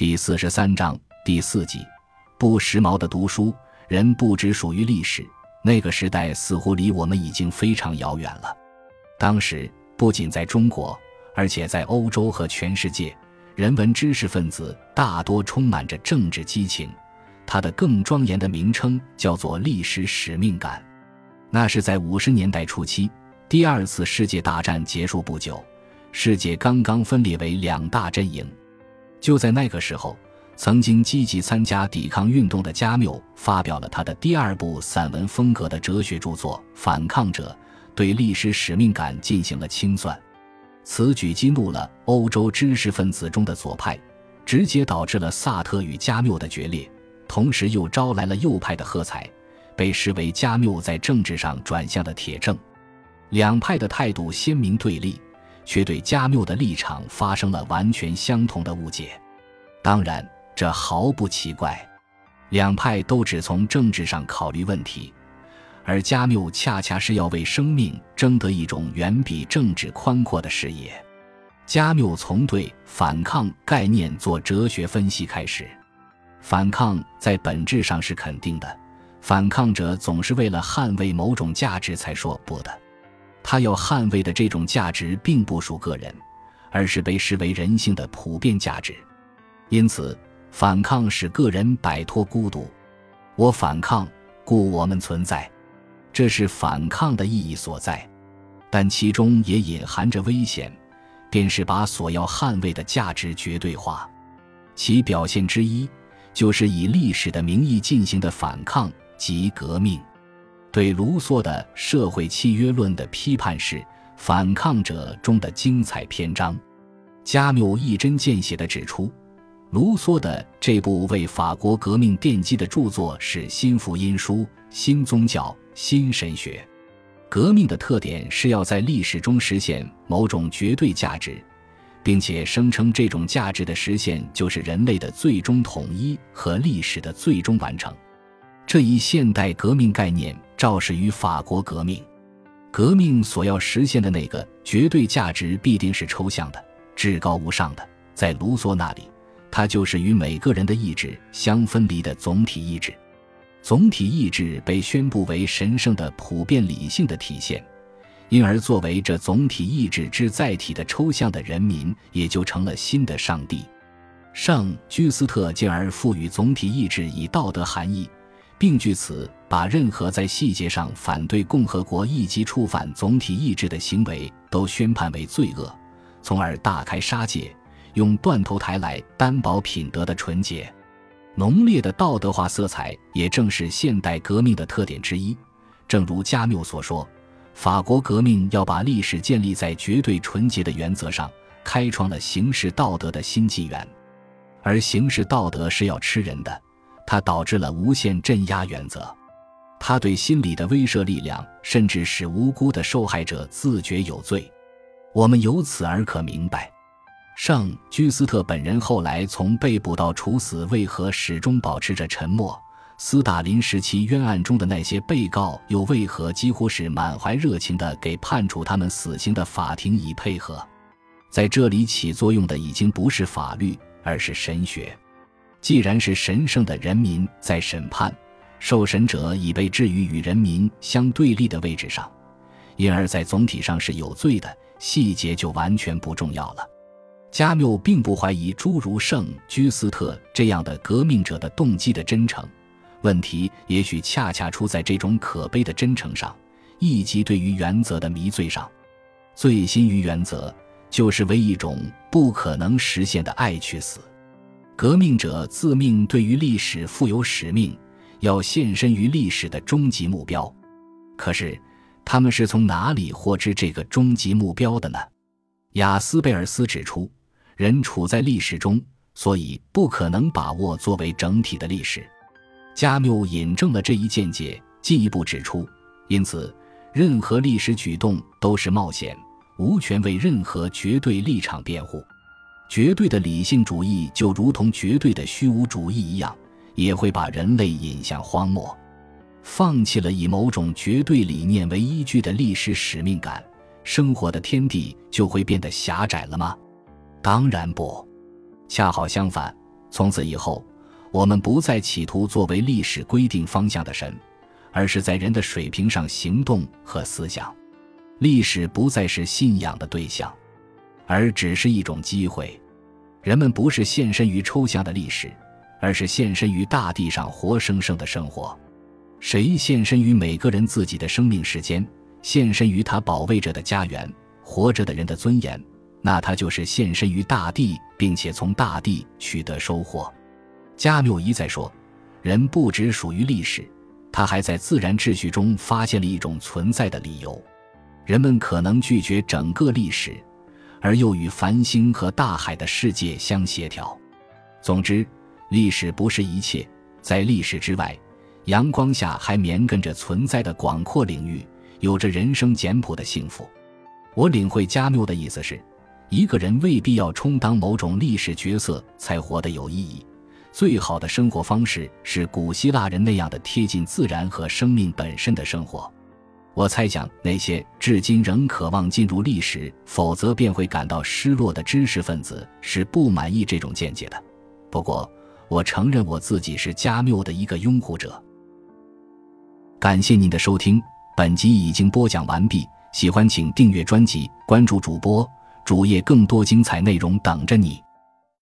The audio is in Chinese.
第四十三章第四集，不时髦的读书人不只属于历史，那个时代似乎离我们已经非常遥远了。当时不仅在中国，而且在欧洲和全世界，人文知识分子大多充满着政治激情。它的更庄严的名称叫做历史使命感。那是在五十年代初期，第二次世界大战结束不久，世界刚刚分裂为两大阵营。就在那个时候，曾经积极参加抵抗运动的加缪发表了他的第二部散文风格的哲学著作《反抗者》，对历史使命感进行了清算。此举激怒了欧洲知识分子中的左派，直接导致了萨特与加缪的决裂，同时又招来了右派的喝彩。被视为加缪在政治上转向的铁证，两派的态度鲜明对立，却对加缪的立场发生了完全相同的误解。当然，这毫不奇怪，两派都只从政治上考虑问题，而加缪恰恰是要为生命争得一种远比政治宽阔的视野。加缪从对反抗概念做哲学分析开始，反抗在本质上是肯定的。反抗者总是为了捍卫某种价值才说不的，他要捍卫的这种价值并不属个人，而是被视为人性的普遍价值。因此，反抗使个人摆脱孤独。我反抗，故我们存在，这是反抗的意义所在。但其中也隐含着危险，便是把所要捍卫的价值绝对化。其表现之一，就是以历史的名义进行的反抗。及革命，对卢梭的社会契约论的批判是《反抗者》中的精彩篇章。加缪一针见血地指出，卢梭的这部为法国革命奠基的著作是新福音书、新宗教、新神学。革命的特点是要在历史中实现某种绝对价值，并且声称这种价值的实现就是人类的最终统一和历史的最终完成。这一现代革命概念肇始于法国革命，革命所要实现的那个绝对价值必定是抽象的、至高无上的。在卢梭那里，它就是与每个人的意志相分离的总体意志。总体意志被宣布为神圣的、普遍理性的体现，因而作为这总体意志之载体的抽象的人民，也就成了新的上帝。圣居斯特进而赋予总体意志以道德含义。并据此把任何在细节上反对共和国以及触犯总体意志的行为都宣判为罪恶，从而大开杀戒，用断头台来担保品德的纯洁。浓烈的道德化色彩也正是现代革命的特点之一。正如加缪所说，法国革命要把历史建立在绝对纯洁的原则上，开创了形式道德的新纪元。而形式道德是要吃人的。它导致了无限镇压原则，它对心理的威慑力量，甚至使无辜的受害者自觉有罪。我们由此而可明白，圣居斯特本人后来从被捕到处死为何始终保持着沉默。斯大林时期冤案中的那些被告又为何几乎是满怀热情地给判处他们死刑的法庭以配合？在这里起作用的已经不是法律，而是神学。既然是神圣的人民在审判，受审者已被置于与人民相对立的位置上，因而，在总体上是有罪的，细节就完全不重要了。加缪并不怀疑诸如圣居斯特这样的革命者的动机的真诚，问题也许恰恰出在这种可悲的真诚上，以及对于原则的迷醉上。醉心于原则，就是为一种不可能实现的爱去死。革命者自命对于历史负有使命，要献身于历史的终极目标。可是，他们是从哪里获知这个终极目标的呢？雅斯贝尔斯指出，人处在历史中，所以不可能把握作为整体的历史。加缪引证了这一见解，进一步指出，因此，任何历史举动都是冒险，无权为任何绝对立场辩护。绝对的理性主义就如同绝对的虚无主义一样，也会把人类引向荒漠。放弃了以某种绝对理念为依据的历史使命感，生活的天地就会变得狭窄了吗？当然不，恰好相反，从此以后，我们不再企图作为历史规定方向的神，而是在人的水平上行动和思想。历史不再是信仰的对象，而只是一种机会。人们不是献身于抽象的历史，而是献身于大地上活生生的生活。谁献身于每个人自己的生命时间，献身于他保卫着的家园，活着的人的尊严，那他就是献身于大地，并且从大地取得收获。加缪一再说，人不只属于历史，他还在自然秩序中发现了一种存在的理由。人们可能拒绝整个历史。而又与繁星和大海的世界相协调。总之，历史不是一切，在历史之外，阳光下还绵亘着存在的广阔领域，有着人生简朴的幸福。我领会加缪的意思是，一个人未必要充当某种历史角色才活得有意义。最好的生活方式是古希腊人那样的贴近自然和生命本身的生活。我猜想，那些至今仍渴望进入历史，否则便会感到失落的知识分子是不满意这种见解的。不过，我承认我自己是加缪的一个拥护者。感谢您的收听，本集已经播讲完毕。喜欢请订阅专辑，关注主播主页，更多精彩内容等着你。